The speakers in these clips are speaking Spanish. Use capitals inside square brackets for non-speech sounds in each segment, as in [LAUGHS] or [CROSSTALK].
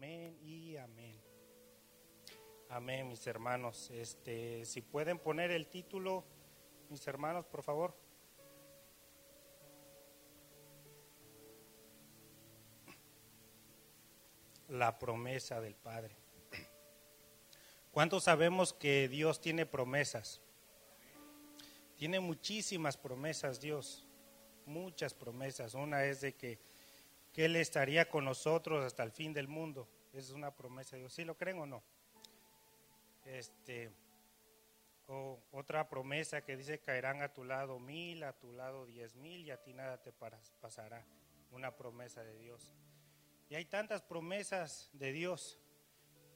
Amén y amén. Amén, mis hermanos. Este, si pueden poner el título, mis hermanos, por favor. La promesa del Padre. ¿Cuántos sabemos que Dios tiene promesas? Tiene muchísimas promesas Dios, muchas promesas. Una es de que, que Él estaría con nosotros hasta el fin del mundo. Es una promesa de Dios. ¿Sí lo creen o no? Este, o otra promesa que dice caerán a tu lado mil, a tu lado diez mil y a ti nada te pasará. Una promesa de Dios. Y hay tantas promesas de Dios,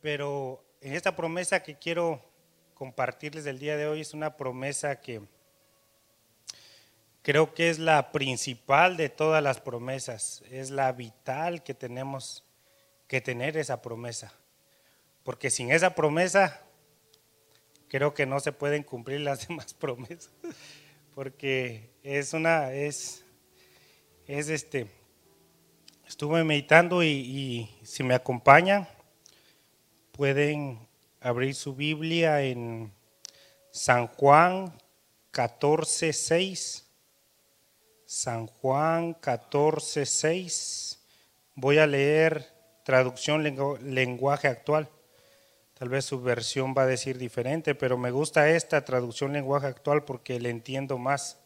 pero en esta promesa que quiero compartirles el día de hoy es una promesa que creo que es la principal de todas las promesas, es la vital que tenemos que tener esa promesa. Porque sin esa promesa creo que no se pueden cumplir las [LAUGHS] demás promesas, porque es una, es, es este, estuve meditando y, si me acompañan, pueden abrir su Biblia en San Juan 14, 6. San Juan 14, 6. Voy a leer traducción lenguaje actual. Tal vez su versión va a decir diferente, pero me gusta esta traducción lenguaje actual porque le entiendo más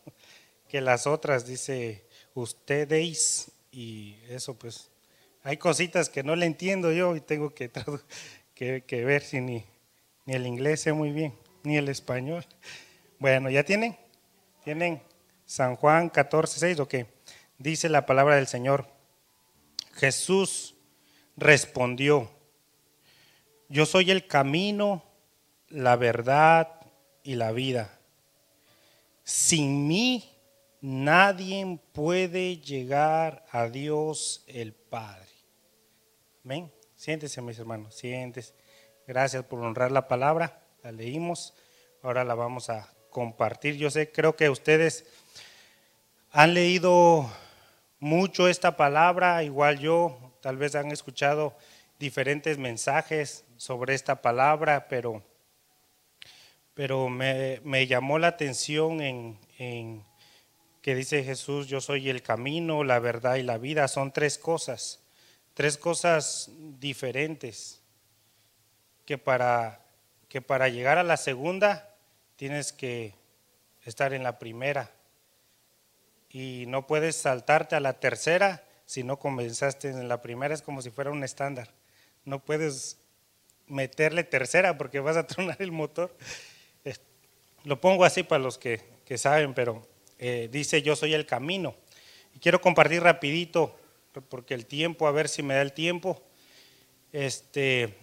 que las otras. Dice ustedes y eso pues hay cositas que no le entiendo yo y tengo que, ver si ni, ni el inglés sé muy bien, ni el español. Bueno, ¿ya tienen? ¿Tienen San Juan 14, 6 o qué? Dice la palabra del Señor. Jesús respondió yo soy el camino, la verdad y la vida. Sin mí nadie puede llegar a Dios el Padre. Amén. Siéntese, mis hermanos, siéntese. Gracias por honrar la palabra. La leímos. Ahora la vamos a compartir. Yo sé, creo que ustedes han leído mucho esta palabra, igual yo, tal vez han escuchado diferentes mensajes sobre esta palabra, pero, pero me, llamó la atención en, en, que dice Jesús, yo soy el camino, la verdad y la vida. Son tres cosas, tres cosas diferentes, que para, que para llegar a la segunda tienes que estar en la primera. Y no puedes saltarte a la tercera si no comenzaste en la primera, es como si fuera un estándar. No puedes meterle tercera porque vas a tronar el motor. Lo pongo así para los que, saben, pero eh, dice yo soy el camino. Y quiero compartir rapidito, porque el tiempo, a ver si me da el tiempo. Este,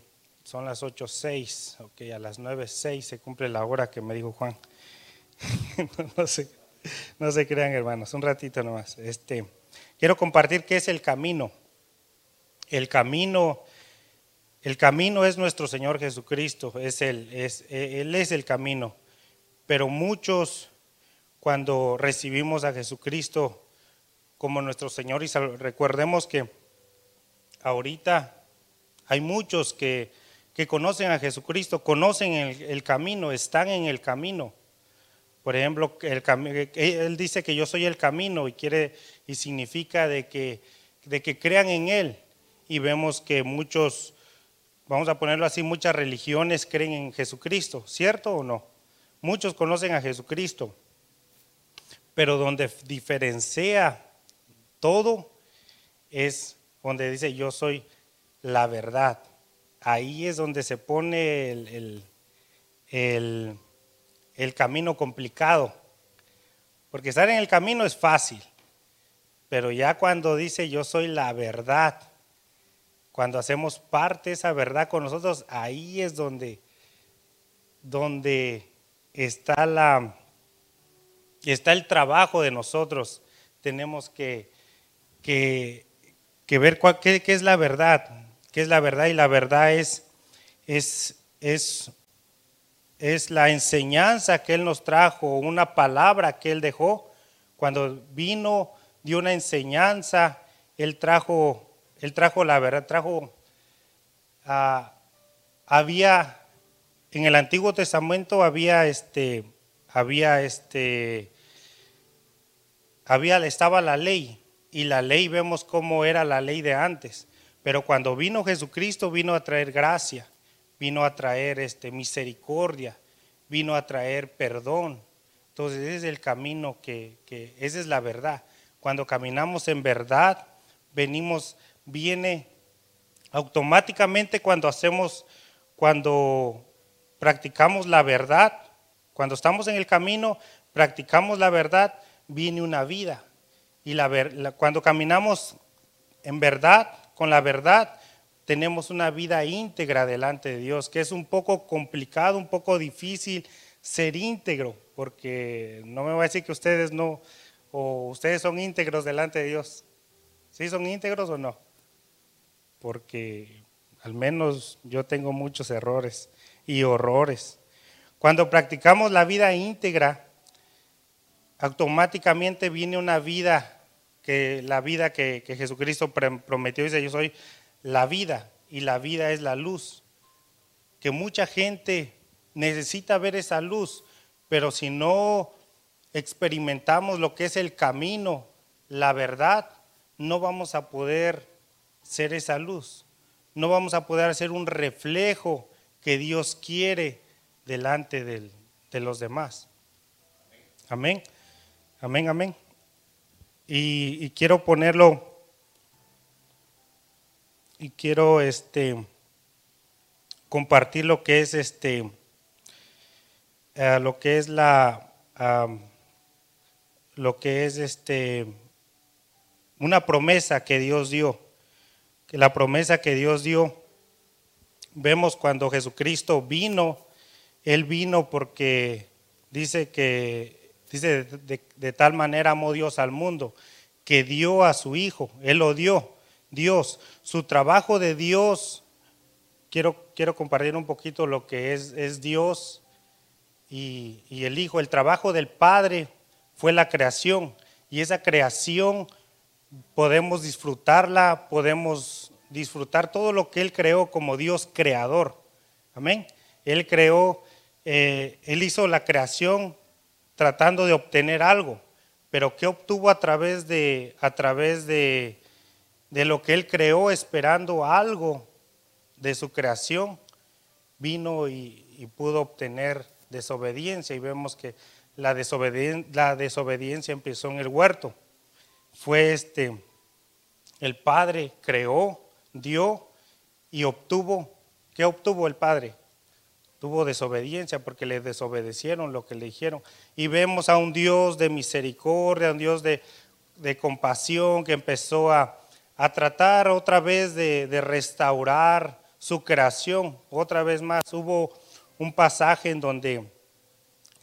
son las 8.06, ok, a las 9.06 se cumple la hora que me dijo Juan. [LAUGHS] no, se, [LAUGHS] no se crean hermanos, un ratito nomás. Este, quiero compartir qué es el camino. El camino el camino es nuestro Señor Jesucristo, es Él, es, Él es el camino. Pero muchos, cuando recibimos a Jesucristo como nuestro Señor, y recordemos que ahorita hay muchos que, que conocen a Jesucristo, conocen el, camino, están en el camino. Por ejemplo, Él dice que yo soy el camino y quiere y significa de que, de que crean en Él. Y vemos que muchos vamos a ponerlo así, muchas religiones creen en Jesucristo, ¿cierto o no? Muchos conocen a Jesucristo, pero donde diferencia todo es donde dice yo soy la verdad. Ahí es donde se pone el, el camino complicado. Porque estar en el camino es fácil, pero ya cuando dice yo soy la verdad, cuando hacemos parte de esa verdad con nosotros, ahí es donde, donde está, la, está el trabajo de nosotros. Tenemos que, que, ver cuál, qué, es la verdad, qué es la verdad y la verdad es, es, es, es la enseñanza que Él nos trajo, una palabra que Él dejó. Cuando vino, dio una enseñanza, Él trajo él trajo la verdad, trajo ah, había, en el Antiguo Testamento había este, había este, había, estaba la ley, y la ley vemos cómo era la ley de antes. Pero cuando vino Jesucristo, vino a traer gracia, vino a traer este, misericordia, vino a traer perdón. Entonces ese es el camino que, que, esa es la verdad. Cuando caminamos en verdad, venimos, viene automáticamente cuando hacemos, cuando practicamos la verdad, cuando estamos en el camino, practicamos la verdad, viene una vida. Y la, cuando caminamos en verdad, con la verdad, tenemos una vida íntegra delante de Dios, que es un poco complicado, un poco difícil ser íntegro, porque no me voy a decir que ustedes no, o ustedes son íntegros delante de Dios. ¿Sí son íntegros o no? Porque al menos yo tengo muchos errores y horrores. Cuando practicamos la vida íntegra, automáticamente viene una vida que la vida que, Jesucristo prometió, dice, yo soy la vida y la vida es la luz. Que mucha gente necesita ver esa luz, pero si no experimentamos lo que es el camino, la verdad, no vamos a poder ser esa luz. No vamos a poder ser un reflejo que Dios quiere delante de los demás. Amén. Amén, amén y, quiero ponerlo y quiero este compartir lo que es este eh, lo que es la lo que es este una promesa que Dios dio que la promesa que Dios dio vemos cuando Jesucristo vino él vino porque dice que Dice, de, tal manera amó Dios al mundo, que dio a su Hijo, Él lo dio, Dios. Su trabajo de Dios, quiero, quiero compartir un poquito lo que es, es Dios y, y el Hijo. El trabajo del Padre fue la creación y esa creación podemos disfrutarla, podemos disfrutar todo lo que Él creó como Dios creador. Amén. Él creó, eh, Él hizo la creación tratando de obtener algo, pero ¿qué obtuvo a través de, a través de, de lo que él creó esperando algo de su creación? Vino y, pudo obtener desobediencia y vemos que la, la desobediencia empezó en el huerto. Fue este, el Padre creó, dio y obtuvo. ¿Qué obtuvo el Padre? Tuvo desobediencia porque le desobedecieron lo que le dijeron. Y vemos a un Dios de misericordia, un Dios de, compasión que empezó a, tratar otra vez de, restaurar su creación. Otra vez más, hubo un pasaje en donde,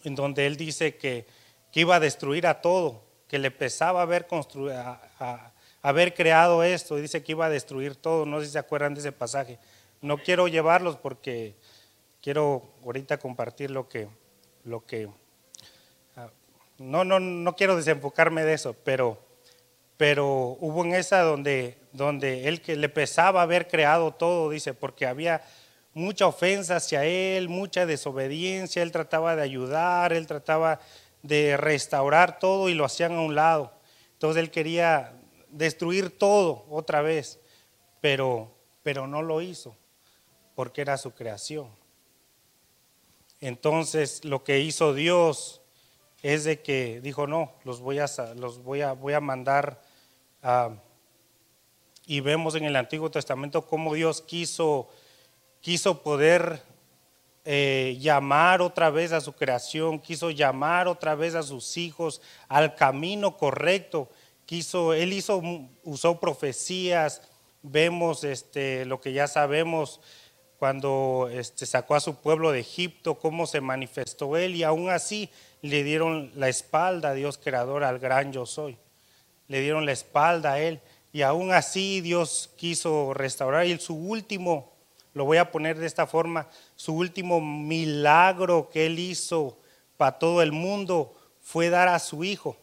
en donde él dice que, iba a destruir a todo, que le pesaba haber, haber creado esto, y dice que iba a destruir todo. No sé si se acuerdan de ese pasaje. No quiero llevarlos porque quiero ahorita compartir lo que, lo que ah, no, no, no quiero desenfocarme de eso, pero, pero hubo en esa donde, donde él que le pesaba haber creado todo, dice, porque había mucha ofensa hacia él, mucha desobediencia, él trataba de ayudar, él trataba de restaurar todo y lo hacían a un lado. Entonces él quería destruir todo otra vez, pero, pero no lo hizo, porque era su creación. Entonces lo que hizo Dios es de que dijo, no, los voy a, los voy a, voy a mandar y vemos en el Antiguo Testamento cómo Dios quiso, quiso poder eh, llamar otra vez a su creación, quiso llamar otra vez a sus hijos al camino correcto. Quiso, él hizo, usó profecías, vemos este, lo que ya sabemos cuando este, sacó a su pueblo de Egipto, cómo se manifestó él y aún así le dieron la espalda a Dios creador, al gran yo soy. Le dieron la espalda a él. Y aún así Dios quiso restaurar. Y su último, lo voy a poner de esta forma, su último milagro que él hizo para todo el mundo fue dar a su hijo.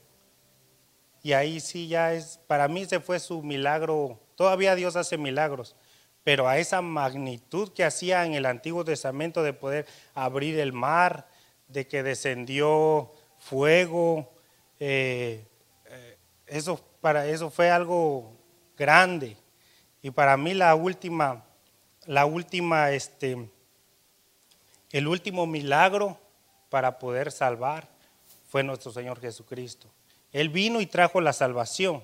Y ahí sí ya es, para mí se fue su milagro, todavía Dios hace milagros, pero a esa magnitud que hacía en el Antiguo Testamento de poder abrir el mar, de que descendió fuego, eh, eso, para, eso fue algo grande. Y para mí la última, la última, este, el último milagro para poder salvar fue nuestro Señor Jesucristo. Él vino y trajo la salvación.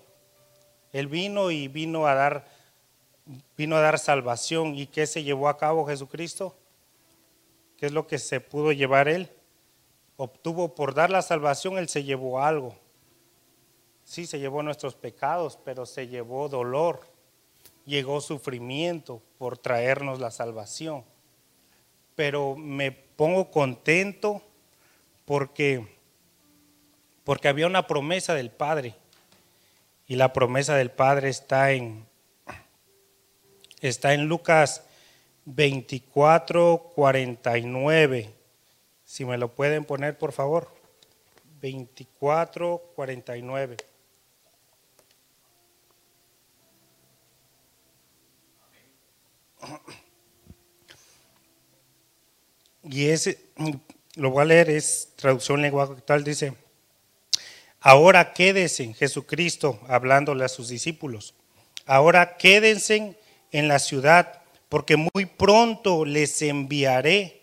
Él vino y vino a dar vino a dar salvación. ¿Y qué se llevó a cabo Jesucristo? ¿Qué es lo que se pudo llevar él? Obtuvo por dar la salvación, él se llevó algo. Sí, se llevó nuestros pecados, pero se llevó dolor, llegó sufrimiento por traernos la salvación. Pero me pongo contento porque porque había una promesa del Padre. Y la promesa del Padre está en está en Lucas 24, 49. Si me lo pueden poner, por favor. 24, 49. Y ese, lo voy a leer, es traducción lenguaje actual, dice, ahora quédense en Jesucristo, hablándole a sus discípulos, ahora quédense en la ciudad, porque muy pronto les enviaré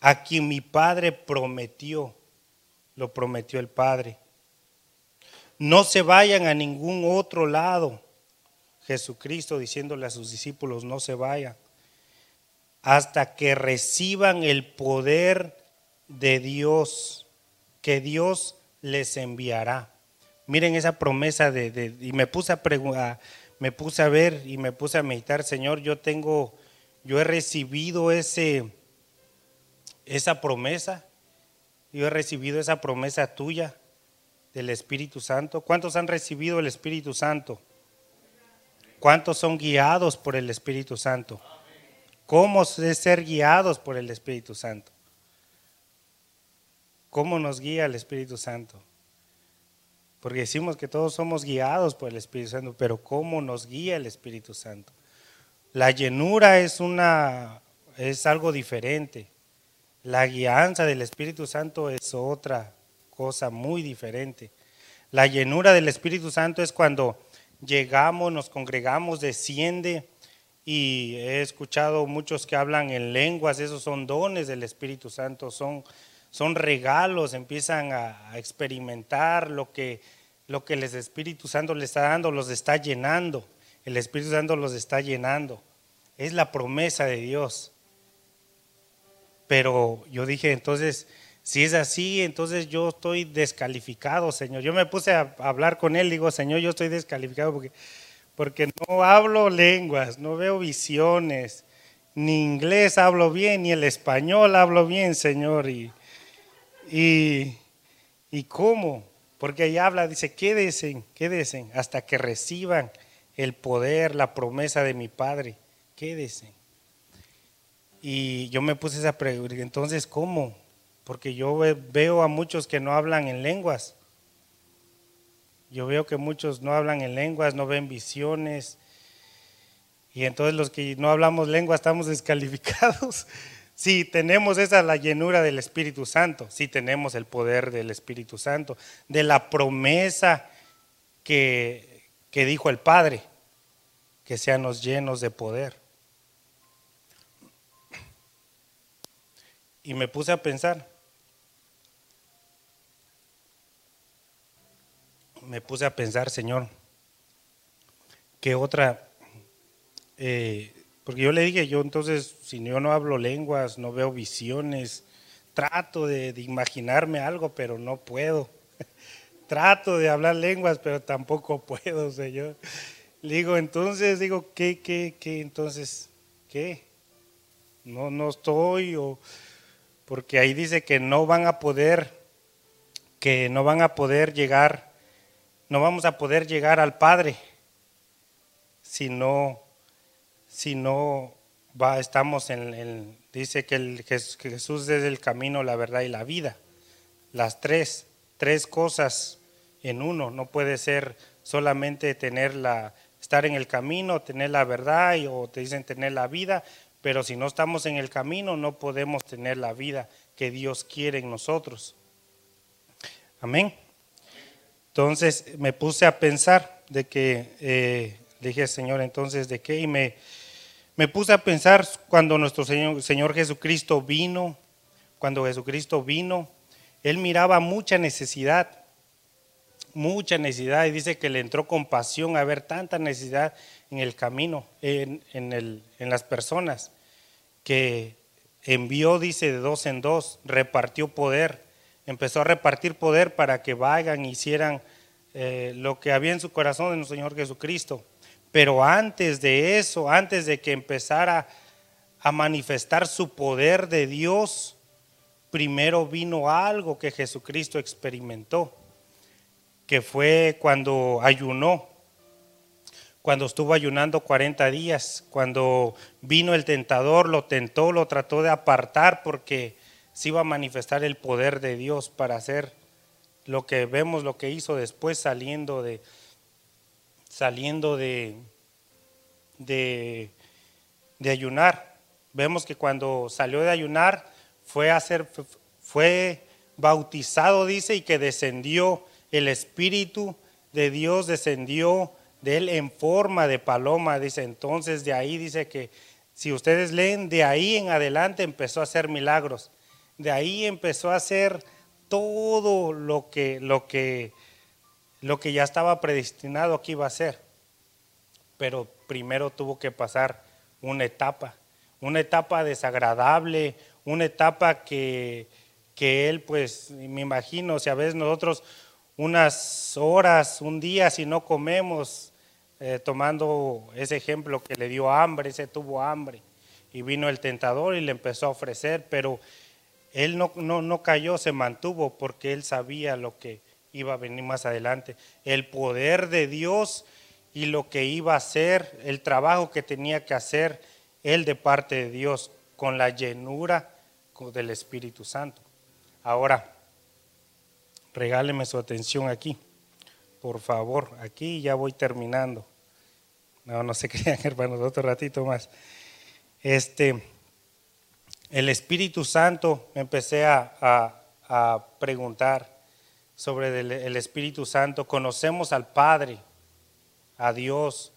a quien mi Padre prometió. Lo prometió el Padre. No se vayan a ningún otro lado. Jesucristo diciéndole a sus discípulos, no se vayan, hasta que reciban el poder de Dios, que Dios les enviará. Miren esa promesa de, y me puse a preguntar me puse a ver y me puse a meditar, Señor, yo tengo, yo he recibido ese, esa promesa, yo he recibido esa promesa tuya del Espíritu Santo. ¿Cuántos han recibido el Espíritu Santo? ¿Cuántos son guiados por el Espíritu Santo? ¿Cómo es ser guiados por el Espíritu Santo? ¿Cómo nos guía el Espíritu Santo? Porque decimos que todos somos guiados por el Espíritu Santo, pero ¿cómo nos guía el Espíritu Santo? La llenura es una es algo diferente. La guianza del Espíritu Santo es otra cosa muy diferente. La llenura del Espíritu Santo es cuando llegamos, nos congregamos, desciende y he escuchado muchos que hablan en lenguas, esos son dones del Espíritu Santo, son son regalos, empiezan a, experimentar lo que, lo que el Espíritu Santo les está dando, los está llenando. El Espíritu Santo los está llenando. Es la promesa de Dios. Pero yo dije, entonces, si es así, entonces yo estoy descalificado, Señor. Yo me puse a hablar con él, digo, Señor, yo estoy descalificado porque, porque no hablo lenguas, no veo visiones, ni inglés hablo bien, ni el español hablo bien, Señor. Y, ¿Y, y cómo? Porque ahí habla, dice, quédense, quédense hasta que reciban el poder, la promesa de mi Padre. Quédense. Y yo me puse esa pregunta, entonces, ¿cómo? Porque yo veo a muchos que no hablan en lenguas. Yo veo que muchos no hablan en lenguas, no ven visiones. Y entonces los que no hablamos lengua estamos [LAUGHS] descalificados. Si tenemos esa la llenura del Espíritu Santo, si tenemos el poder del Espíritu Santo, de la promesa que, que dijo el Padre, que seamos llenos de poder. Y me puse a pensar, me puse a pensar, Señor, ¿qué otra eh, porque yo le dije, yo entonces, si yo no hablo lenguas, no veo visiones, trato de, imaginarme algo, pero no puedo. [LAUGHS] trato de hablar lenguas, pero tampoco puedo, Señor. Le digo, entonces, digo, ¿qué, qué, qué? Entonces, ¿qué? No, no estoy, o, porque ahí dice que no van a poder, que no van a poder llegar, no vamos a poder llegar al Padre si no si no va, estamos en, el, dice que, Jesús es el camino, la verdad y la vida. Las tres, tres cosas en uno. No puede ser solamente tener la, estar en el camino, tener la verdad o te dicen tener la vida, pero si no estamos en el camino no podemos tener la vida que Dios quiere en nosotros. Amén. Entonces me puse a pensar de que, eh, dije, Señor, entonces, ¿de qué? Y me, me puse a pensar cuando nuestro Señor, Señor Jesucristo vino, cuando Jesucristo vino, Él miraba mucha necesidad, mucha necesidad, y dice que le entró compasión a ver tanta necesidad en el camino, en, en, el, en las personas, que envió, dice, de dos en dos, repartió poder, empezó a repartir poder para que vayan, hicieran eh, lo que había en su corazón de nuestro Señor Jesucristo. Pero antes de eso, antes de que empezara a manifestar su poder de Dios, primero vino algo que Jesucristo experimentó, que fue cuando ayunó, cuando estuvo ayunando 40 días, cuando vino el tentador, lo tentó, lo trató de apartar porque se iba a manifestar el poder de Dios para hacer lo que vemos, lo que hizo después saliendo de, saliendo de, de, ayunar. Vemos que cuando salió de ayunar fue, fue bautizado, dice, y que descendió el Espíritu de Dios, descendió de él en forma de paloma, dice. Entonces de ahí dice que si ustedes leen, de ahí en adelante empezó a hacer milagros. De ahí empezó a hacer todo lo que, lo que, lo que ya estaba predestinado que iba a ser. Pero primero tuvo que pasar una etapa, una etapa desagradable, una etapa que, que él, pues, me imagino, si a veces nosotros unas horas, un día, si no comemos, eh, tomando ese ejemplo que le dio hambre, ese tuvo hambre, y vino el tentador y le empezó a ofrecer, pero él no, no, cayó, se mantuvo porque él sabía lo que iba a venir más adelante. El poder de Dios y lo que iba a hacer, el trabajo que tenía que hacer él de parte de Dios con la llenura del Espíritu Santo. Ahora, regáleme su atención aquí, por favor, aquí ya voy terminando. No, no se [LAUGHS] crean, hermanos, otro ratito más. Este, el Espíritu Santo, me empecé a, preguntar sobre el, Espíritu Santo. Conocemos al Padre, a Dios,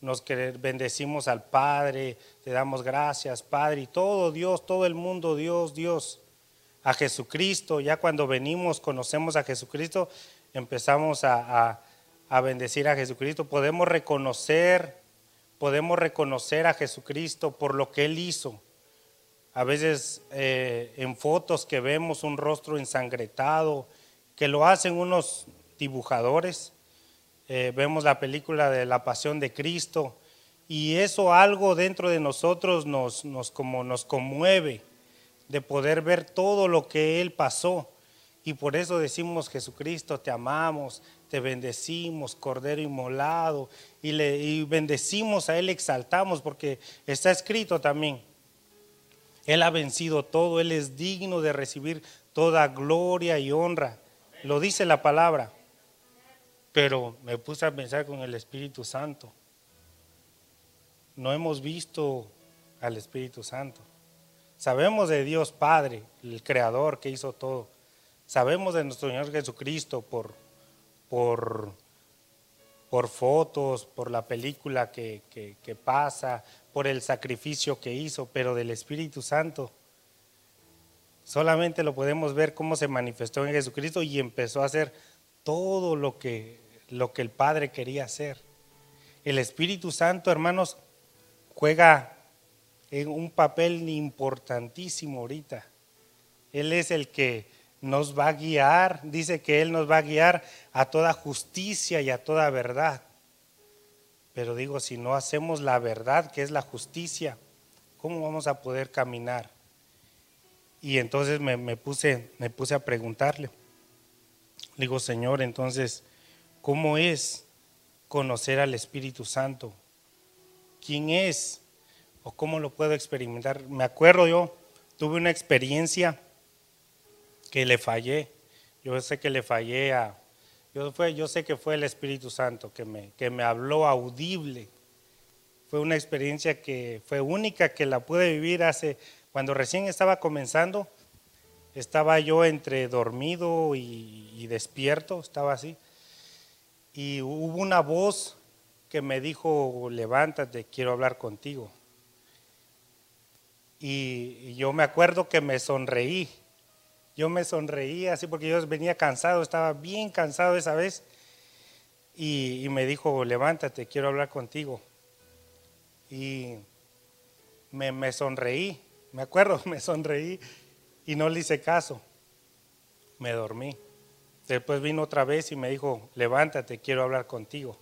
nos bendecimos al Padre, te damos gracias, Padre, y todo Dios, todo el mundo, Dios, Dios, a Jesucristo. Ya cuando venimos, conocemos a Jesucristo, empezamos a, a bendecir a Jesucristo. Podemos reconocer, podemos reconocer a Jesucristo por lo que Él hizo a veces eh, en fotos que vemos un rostro ensangretado, que lo hacen unos dibujadores. Eh, vemos la película de la pasión de Cristo y eso algo dentro de nosotros nos, nos, como nos conmueve de poder ver todo lo que Él pasó. Y por eso decimos, Jesucristo, te amamos, te bendecimos, Cordero inmolado, y, le, y bendecimos a Él, exaltamos, porque está escrito también él ha vencido todo, Él es digno de recibir toda gloria y honra. Lo dice la palabra. Pero me puse a pensar con el Espíritu Santo. No hemos visto al Espíritu Santo. Sabemos de Dios Padre, el Creador que hizo todo. Sabemos de nuestro Señor Jesucristo por, por, por fotos, por la película que, que pasa, por el sacrificio que hizo, pero del Espíritu Santo. Solamente lo podemos ver cómo se manifestó en Jesucristo y empezó a hacer todo lo que, lo que el Padre quería hacer. El Espíritu Santo, hermanos, juega un papel importantísimo ahorita. Él es el que nos va a guiar, dice que Él nos va a guiar a toda justicia y a toda verdad. Pero digo, si no hacemos la verdad, que es la justicia, ¿cómo vamos a poder caminar? Y entonces me, puse, me puse a preguntarle. Digo, Señor, entonces, ¿cómo es conocer al Espíritu Santo? ¿Quién es? ¿O cómo lo puedo experimentar? Me acuerdo yo, tuve una experiencia que le fallé. Yo sé que le fallé a, Yo, fue, yo sé que fue el Espíritu Santo que me, que me habló audible. Fue una experiencia que fue única, que la pude vivir hace, cuando recién estaba comenzando, estaba yo entre dormido y, y despierto, estaba así. Y hubo una voz que me dijo, levántate, quiero hablar contigo. Y yo me acuerdo que me sonreí. Yo me sonreí así porque yo venía cansado, estaba bien cansado esa vez. Y, me dijo, levántate, quiero hablar contigo. Y me, me sonreí, me acuerdo, [LAUGHS] me sonreí y no le hice caso. Me dormí. Después vino otra vez y me dijo, levántate, quiero hablar contigo.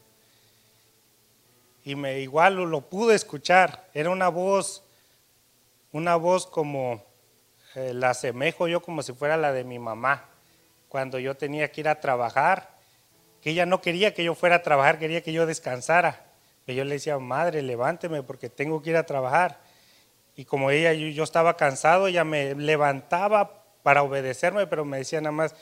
Y me igual lo, pude escuchar. Era una voz, una voz como, eh, la asemejo yo como si fuera la de mi mamá. Cuando yo tenía que ir a trabajar, que ella no quería que yo fuera a trabajar, quería que yo descansara. Pero yo le decía, madre, levánteme porque tengo que ir a trabajar. Y como ella, yo, yo estaba cansado, ella me levantaba para obedecerme, pero me decía nada más,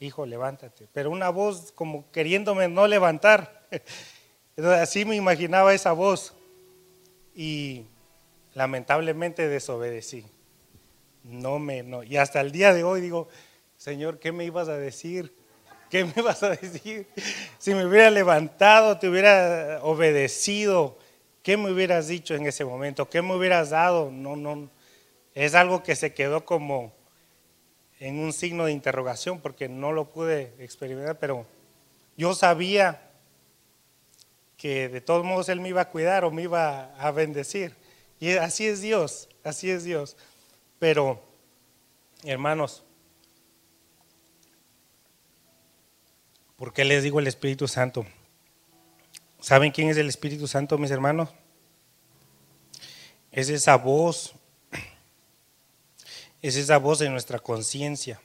hijo, levántate. Pero una voz como queriéndome no levantar. [LAUGHS] Entonces, así me imaginaba esa voz. Y lamentablemente desobedecí. No me, no. Y hasta el día de hoy digo, Señor, ¿qué me ibas a decir? ¿Qué me vas a decir? Si me hubiera levantado, te hubiera obedecido, ¿qué me hubieras dicho en ese momento? ¿Qué me hubieras dado? No, no. Es algo que se quedó como en un signo de interrogación porque no lo pude experimentar, pero yo sabía que de todos modos Él me iba a cuidar o me iba a bendecir. Y así es Dios, así es Dios. Pero, hermanos, ¿por qué les digo el Espíritu Santo? ¿Saben quién es el Espíritu Santo, mis hermanos? Es esa voz es esa voz de nuestra conciencia.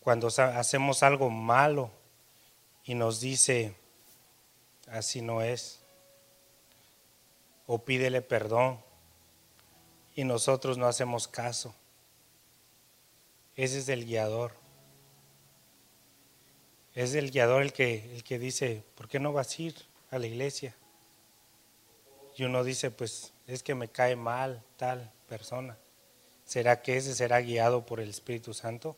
Cuando hacemos algo malo y nos dice, así no es, o pídele perdón y nosotros no hacemos caso. Ese es el guiador. Es el guiador el que, el que dice, ¿por qué no vas a ir a la iglesia? Y uno dice, pues es que me cae mal tal persona. ¿Será que ese será guiado por el Espíritu Santo?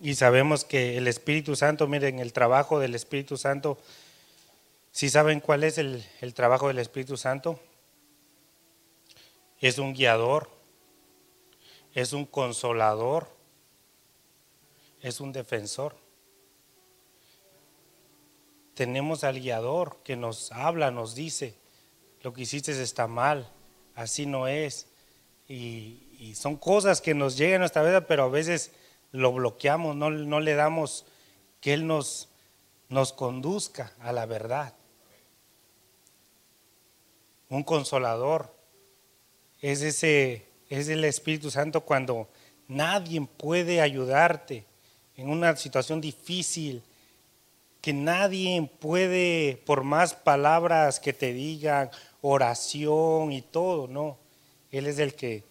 Y sabemos que el Espíritu Santo, miren, el trabajo del Espíritu Santo, si saben cuál es el, el trabajo del Espíritu Santo, es un guiador, es un consolador, es un defensor. Tenemos al guiador que nos habla, nos dice, lo que hiciste está mal, así no es. Y, son cosas que nos llegan a nuestra vida, pero a veces lo bloqueamos, no, le damos que Él nos, nos conduzca a la verdad. Un consolador es ese, es el Espíritu Santo cuando nadie puede ayudarte en una situación difícil, que nadie puede, por más palabras que te digan oración y todo, no. Él es el que,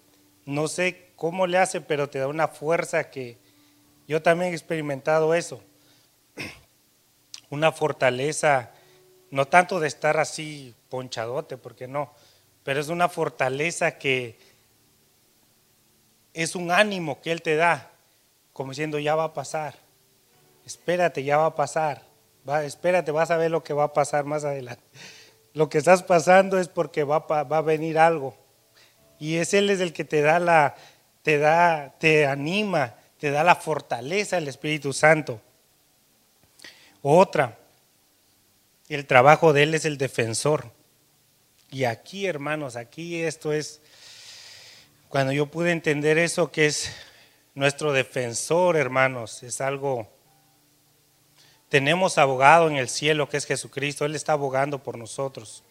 no sé cómo le hace, pero te da una fuerza que yo también he experimentado eso. [CLEARS THROAT] Una fortaleza, no tanto de estar así ponchadote, porque no, pero es una fortaleza que es un ánimo que Él te da, como diciendo, ya va a pasar, espérate, ya va a pasar, va, espérate, vas a ver lo que va a pasar más adelante lo que estás pasando es porque va, a venir algo. Y es Él es el que te da la, te da, te anima, te da la fortaleza el Espíritu Santo. Otra, el trabajo de Él es el defensor. Y aquí, hermanos, aquí esto es, cuando yo pude entender eso, que es nuestro defensor, hermanos, es algo tenemos abogado en el cielo que es Jesucristo, Él está abogando por nosotros.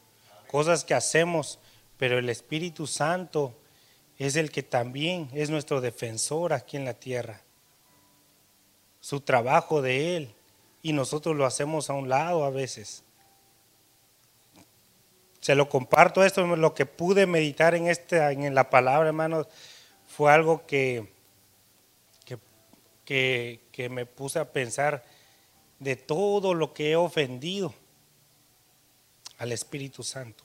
Cosas que hacemos, pero el Espíritu Santo es el que también es nuestro defensor aquí en la tierra. Su trabajo de Él y nosotros lo hacemos a un lado a veces. Se lo comparto esto, lo que pude meditar en, este, en la palabra, hermanos, fue algo que que, que me puse a pensar de todo lo que he ofendido al Espíritu Santo.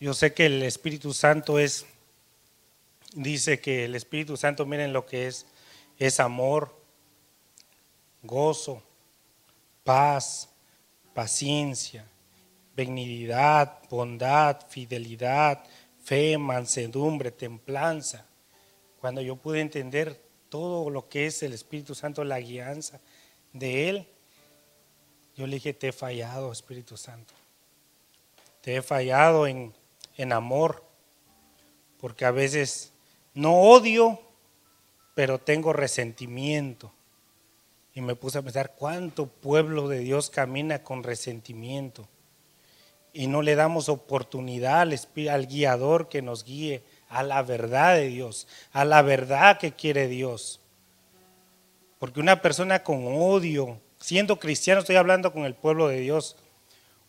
Yo sé que el Espíritu Santo es, dice que el Espíritu Santo, miren lo que es, es amor, gozo, paz, paciencia, benignidad, bondad, fidelidad, fe, mansedumbre, templanza. Cuando yo pude entender todo lo que es el Espíritu Santo, la guianza de Él, yo le dije, te he fallado, Espíritu Santo. Te he fallado en en amor, porque a veces no odio, pero tengo resentimiento. Y me puse a pensar cuánto pueblo de Dios camina con resentimiento. Y no le damos oportunidad al, al guiador que nos guíe a la verdad de Dios, a la verdad que quiere Dios. Porque una persona con odio, siendo cristiano, estoy hablando con el pueblo de Dios,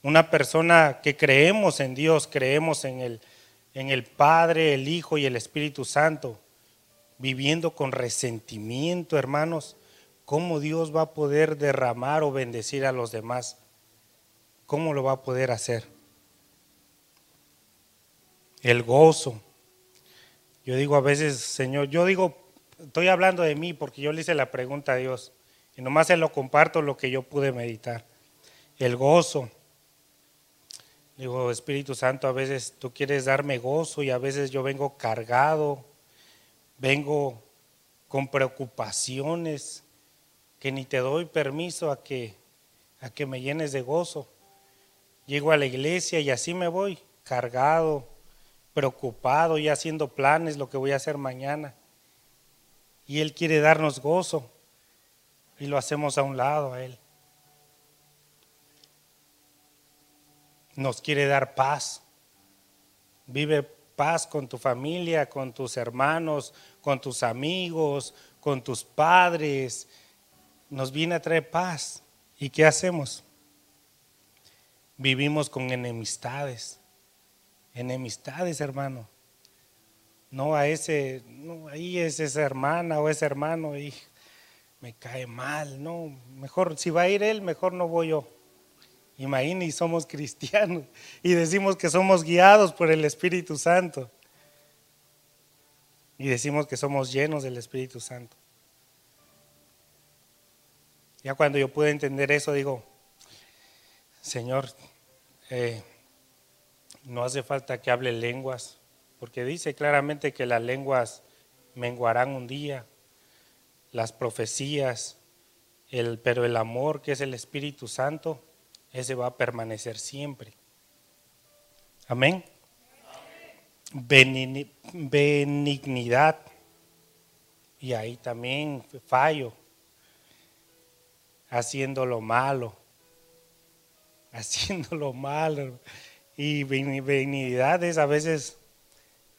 una persona que creemos en Dios, creemos en el, en el Padre, el Hijo y el Espíritu Santo, viviendo con resentimiento, hermanos, ¿cómo Dios va a poder derramar o bendecir a los demás? ¿Cómo lo va a poder hacer? El gozo. Yo digo a veces, Señor, yo digo, estoy hablando de mí porque yo le hice la pregunta a Dios y nomás se lo comparto lo que yo pude meditar. El gozo. Digo, Espíritu Santo, a veces tú quieres darme gozo y a veces yo vengo cargado, vengo con preocupaciones que ni te doy permiso a que, a que me llenes de gozo. Llego a la iglesia y así me voy, cargado, preocupado y haciendo planes, lo que voy a hacer mañana. Y Él quiere darnos gozo y lo hacemos a un lado a Él. Nos quiere dar paz. Vive paz con tu familia, con tus hermanos, con tus amigos, con tus padres. Nos viene a traer paz. ¿Y qué hacemos? Vivimos con enemistades. Enemistades, hermano. No a ese, no, ahí es esa hermana o ese hermano y me cae mal. No, mejor, si va a ir él, mejor no voy yo. Imagínense, somos cristianos y decimos que somos guiados por el Espíritu Santo. Y decimos que somos llenos del Espíritu Santo. Ya cuando yo pude entender eso, digo, Señor, eh, no hace falta que hable lenguas, porque dice claramente que las lenguas menguarán un día, las profecías, el, pero el amor que es el Espíritu Santo ese va a permanecer siempre. Amén. Benignidad. Y ahí también fallo. Haciendo lo malo. [LAUGHS] Haciendo lo malo. Y benignidad es a veces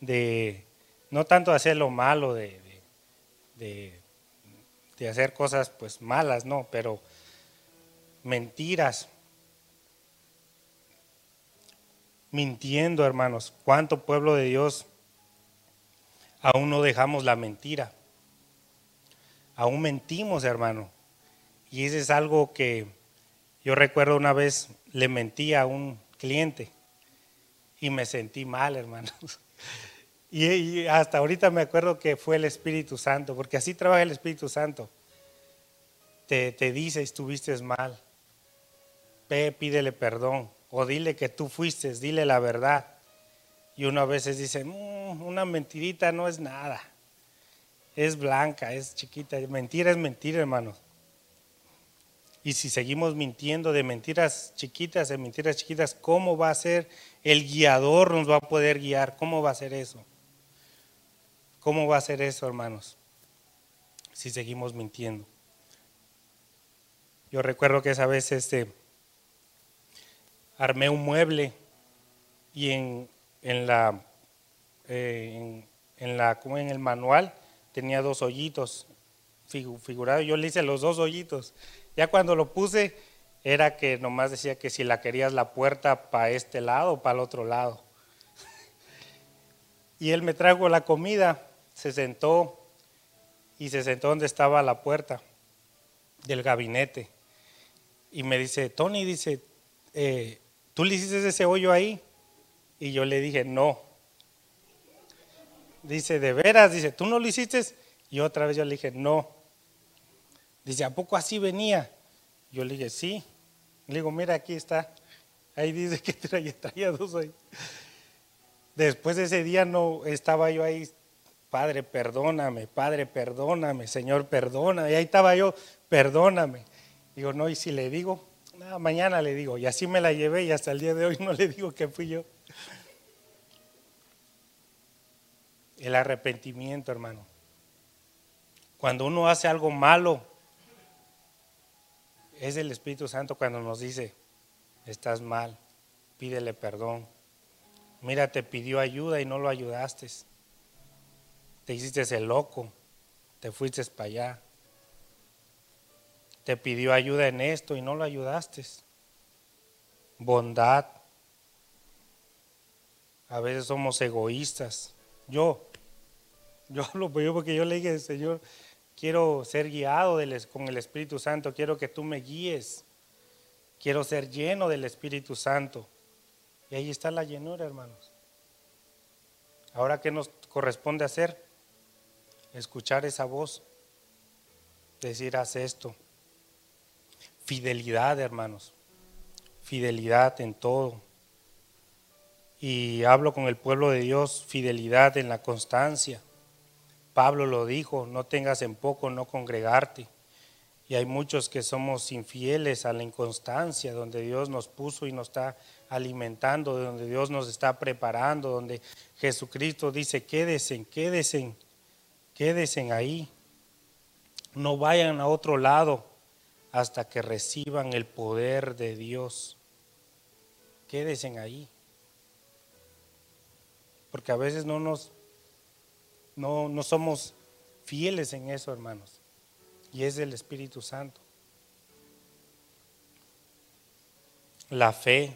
de, no tanto hacer lo malo, de, de, de hacer cosas pues malas, no, pero mentiras mintiendo, hermanos. ¿Cuánto pueblo de Dios aún no dejamos la mentira? Aún mentimos, hermano. Y eso es algo que yo recuerdo una vez le mentí a un cliente y me sentí mal, hermanos. [LAUGHS] Y, hasta ahorita me acuerdo que fue el Espíritu Santo, porque así trabaja el Espíritu Santo. Te, te dice, estuviste mal. Pídele perdón o dile que tú fuiste, dile la verdad. Y uno a veces dice, mm, una mentirita no es nada, es blanca, es chiquita. Mentira es mentira, hermanos. Y si seguimos mintiendo de mentiras chiquitas, de mentiras chiquitas, ¿cómo va a ser el guiador nos va a poder guiar? ¿Cómo va a ser eso? ¿Cómo va a ser eso, hermanos? Si seguimos mintiendo. Yo recuerdo que esa vez este armé un mueble y en, en la, eh, en, la, como en el manual tenía dos hoyitos figurados. Yo le hice los dos hoyitos. Ya cuando lo puse, era que nomás decía que si la querías la puerta para este lado o para el otro lado. [LAUGHS] Y él me trajo la comida, se sentó y se sentó donde estaba la puerta del gabinete. Y me dice, Tony, dice, eh, ¿tú le hiciste ese hoyo ahí? Y yo le dije, no. Dice, de veras, dice, ¿tú no lo hiciste? Y otra vez yo le dije, no. Dice, ¿a poco así venía? Yo le dije, sí. Le digo, mira, aquí está. Ahí dice que traía, traía dos ahí. Después de ese día no estaba yo ahí, Padre, perdóname, Padre, perdóname, Señor, perdóname. Y ahí estaba yo, perdóname. Digo, no, y si le digo, mañana le digo. Y así me la llevé y hasta el día de hoy no le digo que fui yo. El arrepentimiento, hermano. Cuando uno hace algo malo, es el Espíritu Santo cuando nos dice, estás mal, pídele perdón. Mira, te pidió ayuda y no lo ayudaste. Te hiciste el loco, te fuiste para allá. Te pidió ayuda en esto y no lo ayudaste. Bondad. A veces somos egoístas. Yo, yo [LAUGHS] hablo porque yo le dije, Señor, quiero ser guiado con el Espíritu Santo, quiero que tú me guíes. Quiero ser lleno del Espíritu Santo. Y ahí está la llenura, hermanos. Ahora, ¿qué nos corresponde hacer? Escuchar esa voz. Decir, haz esto. Fidelidad, hermanos. Fidelidad en todo. Y hablo con el pueblo de Dios, fidelidad en la constancia. Pablo lo dijo, no tengas en poco no congregarte. Y hay muchos que somos infieles a la inconstancia, donde Dios nos puso y nos está alimentando, donde Dios nos está preparando, donde Jesucristo dice, quédese, quédese, quédese ahí. No vayan a otro lado hasta que reciban el poder de Dios. Quédese ahí. Porque a veces no nos no, no somos fieles en eso, hermanos. Y es el Espíritu Santo. La fe.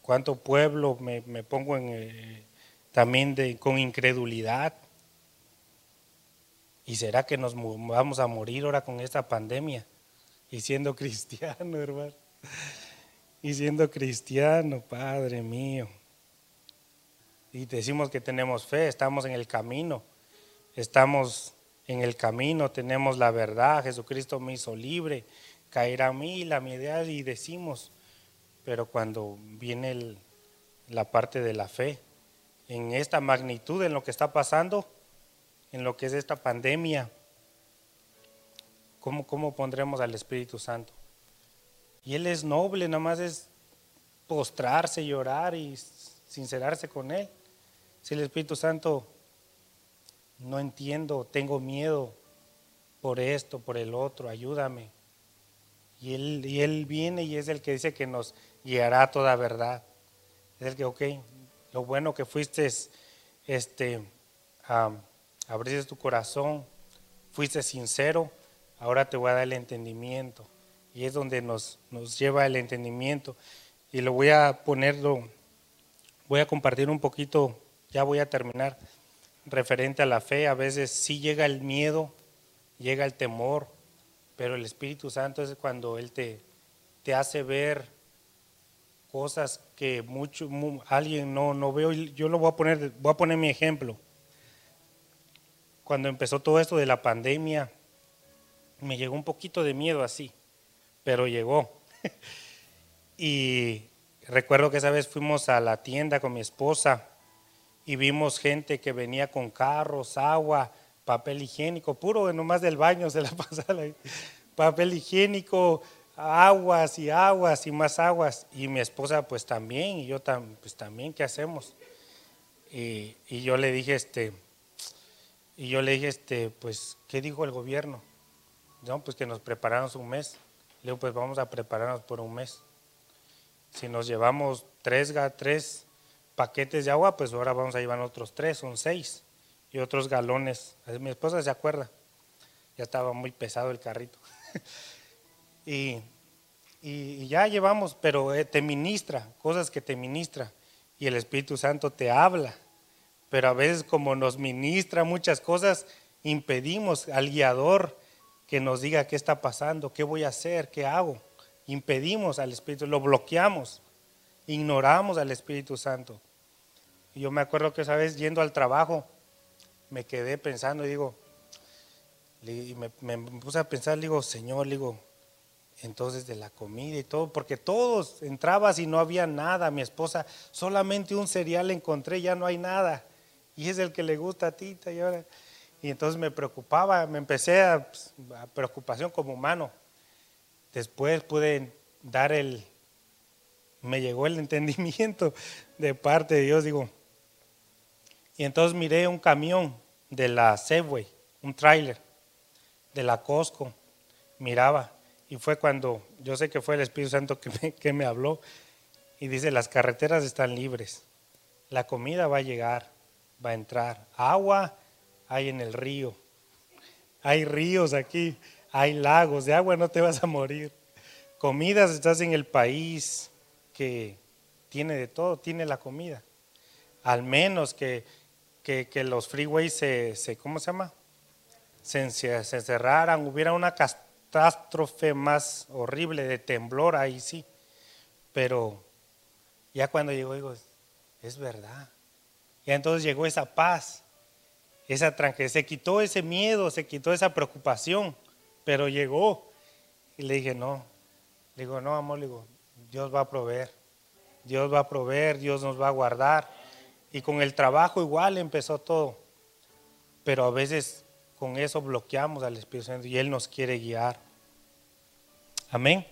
¿Cuánto pueblo me, pongo en, eh, también de, con incredulidad? ¿Y será que nos vamos a morir ahora con esta pandemia? Y siendo [LAUGHS] cristiano, hermano. Y siendo cristiano, Padre mío. Y decimos que tenemos fe, estamos en el camino. Estamos en el camino, tenemos la verdad. Jesucristo me hizo libre. Caerá a mí la idea y decimos. Pero cuando viene la parte de la fe, en esta magnitud, en lo que está pasando, en lo que es esta pandemia, ¿cómo, cómo pondremos al Espíritu Santo? Y Él es noble, nada más es postrarse, llorar y sincerarse con Él. Si el Espíritu Santo no entiendo, tengo miedo por esto, por el otro, ayúdame. Y él, y él viene y es el que dice que nos guiará a toda verdad. Es el que, ok, lo bueno que fuiste, este, abriste tu corazón, fuiste sincero, ahora te voy a dar el entendimiento. Y es donde nos, nos lleva el entendimiento. Y lo voy a ponerlo, voy a compartir un poquito, ya voy a terminar, referente a la fe. A veces sí llega el miedo, llega el temor, pero el Espíritu Santo es cuando Él te, te hace ver cosas que mucho, alguien no, no veo. Yo lo voy a poner, voy a poner mi ejemplo cuando empezó todo esto de la pandemia, me llegó un poquito de miedo así, pero llegó. [LAUGHS] y recuerdo que esa vez fuimos a la tienda con mi esposa y vimos gente que venía con carros, agua, papel higiénico, puro nomás del baño se la [LAUGHS] pasaba, papel higiénico, aguas y aguas y más aguas. Y mi esposa pues también, y yo pues también, ¿qué hacemos? Y, y yo le dije, este, y yo le dije, este, pues, ¿qué dijo el gobierno? No, pues que nos preparamos un mes. Le digo, pues vamos a prepararnos por un mes. Si nos llevamos tres, tres paquetes de agua, pues ahora vamos a llevar otros tres, son seis. Y otros galones. Mi esposa se acuerda. Ya estaba muy pesado el carrito. [LAUGHS] y, y, ya llevamos, pero eh, te ministra, cosas que te ministra. y el Espíritu Santo te habla. Pero a veces como nos ministra muchas cosas, impedimos al guiador que nos diga qué está pasando, qué voy a hacer, qué hago. Impedimos al Espíritu, lo bloqueamos, ignoramos al Espíritu Santo. Yo me acuerdo que esa vez yendo al trabajo, me quedé pensando digo, y me, me puse a pensar, digo, Señor, digo, entonces de la comida y todo, porque todos entrabas y no había nada. Mi esposa, solamente un cereal encontré, ya no hay nada. Y es el que le gusta a Tita. Y, ahora, y entonces me preocupaba, me empecé a, pues, a preocupación como humano. Después pude dar el, me llegó el entendimiento de parte de Dios, digo. Y entonces miré un camión de la Segway, un tráiler de la Costco, miraba y fue cuando, yo sé que fue el Espíritu Santo que me habló y dice, las carreteras están libres, la comida va a llegar, va a entrar, agua hay en el río, hay ríos aquí, hay lagos, de agua no te vas a morir, comidas estás en el país que tiene de todo, tiene la comida, al menos que, que, los freeways se, se, ¿cómo se llama? Se, se, se cerraran, hubiera una catástrofe más horrible de temblor, ahí sí. Pero ya cuando llegó, digo, es verdad. Y entonces llegó esa paz, esa tranquilidad, se quitó ese miedo, se quitó esa preocupación, pero llegó. Y le dije, no, le digo, no, amor, le digo, Dios va a proveer, Dios va a proveer, Dios nos va a guardar. Y con el trabajo igual empezó todo. Pero a veces con eso bloqueamos al Espíritu Santo y Él nos quiere guiar. Amén.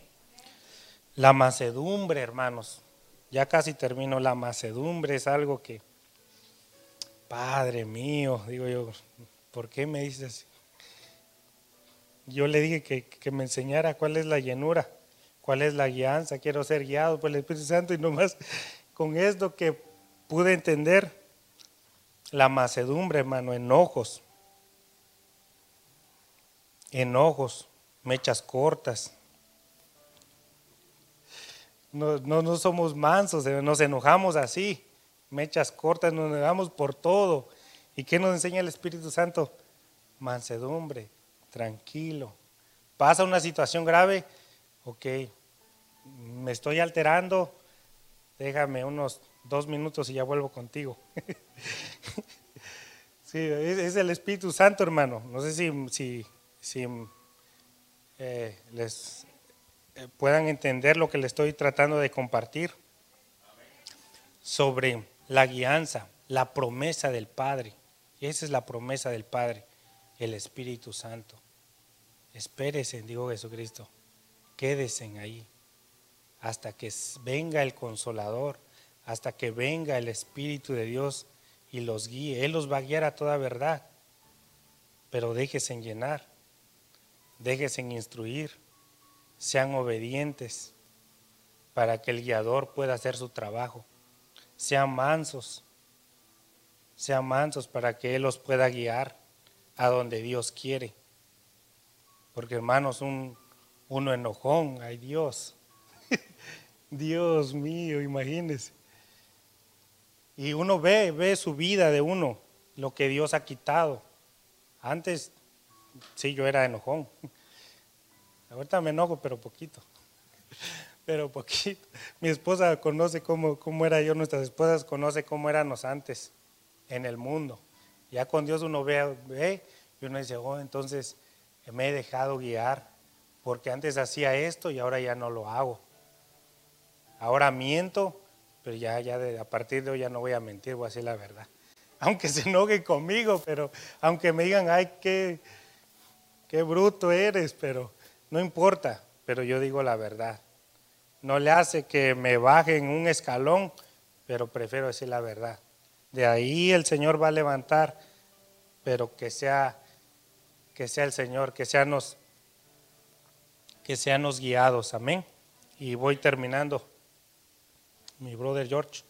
La macedumbre, hermanos. Ya casi termino. La macedumbre es algo que, Padre mío, digo yo, ¿por qué me dices? Yo le dije que, me enseñara cuál es la llenura, cuál es la guianza. Quiero ser guiado por el Espíritu Santo y nomás con esto que pude entender la macedumbre, hermano, enojos enojos, mechas cortas. No, no, somos mansos, eh, nos enojamos así, mechas cortas, nos enojamos por todo. ¿Y qué nos enseña el Espíritu Santo? Mansedumbre, tranquilo. Pasa una situación grave, ok, me estoy alterando, déjame unos dos minutos y ya vuelvo contigo. [LAUGHS] sí, es, el Espíritu Santo, hermano. No sé si, si si eh, les eh, puedan entender lo que les estoy tratando de compartir sobre la guianza, la promesa del Padre. Esa es la promesa del Padre, el Espíritu Santo. Espérese, digo Jesucristo, quédese ahí hasta que venga el consolador, hasta que venga el Espíritu de Dios y los guíe. Él los va a guiar a toda verdad, pero déjese llenar déjense instruir, sean obedientes para que el guiador pueda hacer su trabajo. Sean mansos, sean mansos para que Él los pueda guiar a donde Dios quiere. Porque hermanos, un, uno enojón, ay Dios, [LAUGHS] Dios mío, imagínense. Y uno ve, ve su vida de uno, lo que Dios ha quitado. Antes Sí, yo era enojón. [LAUGHS] Ahorita me enojo, pero poquito. Pero poquito. [LAUGHS] Mi esposa conoce cómo, cómo era yo, nuestras esposas conoce cómo éramos antes en el mundo. Ya con Dios uno ve, ve y uno dice, oh, entonces me he dejado guiar, porque antes hacía esto y ahora ya no lo hago. Ahora miento, pero ya, ya de, a partir de hoy ya no voy a mentir, voy a decir la verdad. [LAUGHS] Aunque se enoje conmigo, pero aunque me digan, ay, qué qué bruto eres, pero no importa, pero yo digo la verdad. No le hace que me baje en un escalón, pero prefiero decir la verdad. De ahí el Señor va a levantar, pero que sea que sea el Señor, que seamos que seamos guiados, amén. Y voy terminando. Mi brother George.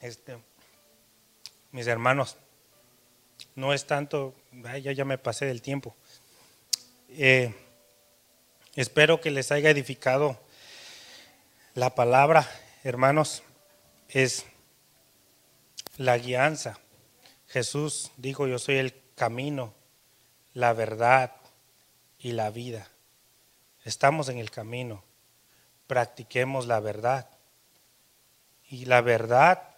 Este mis hermanos, no es tanto, ya, ya me pasé del tiempo. Eh, Espero que les haya edificado la palabra, hermanos, es la guianza. Jesús dijo, yo soy el camino, la verdad y la vida. Estamos en el camino. Practiquemos la verdad. Y la verdad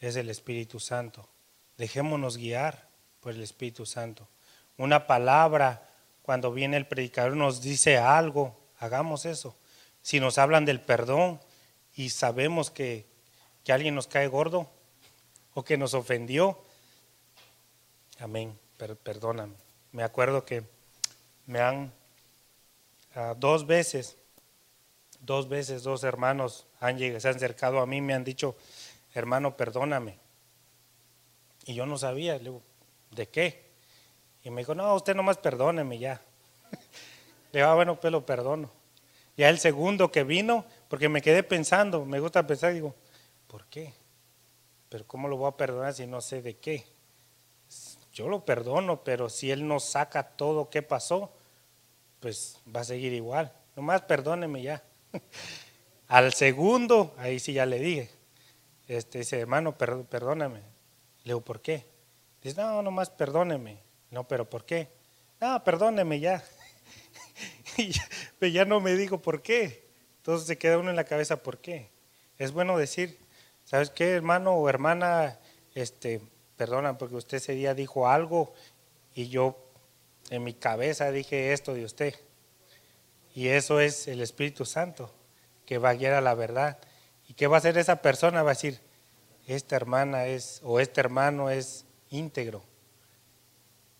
es el Espíritu Santo. Dejémonos guiar por el Espíritu Santo. Una palabra, cuando viene el predicador, nos dice algo, hagamos eso. Si nos hablan del perdón y sabemos que, que alguien nos cae gordo o que nos ofendió, amén, perdóname. Me acuerdo que me han ah, dos veces, dos veces, dos hermanos han llegado, se han acercado a mí, me han dicho, hermano, perdóname. Y yo no sabía, le digo, ¿de qué? Y me dijo, no, usted nomás perdóneme ya. le digo, ah, bueno, pues lo perdono. Ya el segundo que vino, porque me quedé pensando, me gusta pensar, digo, ¿por qué? Pero ¿cómo lo voy a perdonar si no sé de qué? Yo lo perdono, pero si él no saca todo qué pasó, pues va a seguir igual. Nomás perdóneme ya. [LAUGHS] Al segundo, ahí sí ya le dije, este, dice, hermano, perdóname. Le digo, ¿por qué? Dice, no, nomás perdóneme. No, pero ¿por qué? No, perdóneme ya, [LAUGHS] ya no me digo por qué. Entonces se queda uno en la cabeza, ¿por qué? Es bueno decir, ¿sabes qué, hermano o hermana? Este, perdona, porque usted ese día dijo algo y yo en mi cabeza dije esto de usted. Y eso es el Espíritu Santo que va a guiar a la verdad. ¿Y qué va a hacer esa persona? Va a decir, esta hermana es, o este hermano es íntegro,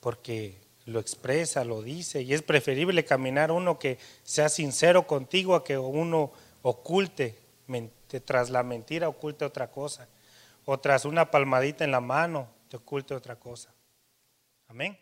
porque lo expresa, lo dice, y es preferible caminar uno que sea sincero contigo a que uno oculte, tras la mentira oculte otra cosa, o tras una palmadita en la mano te oculte otra cosa. Amén.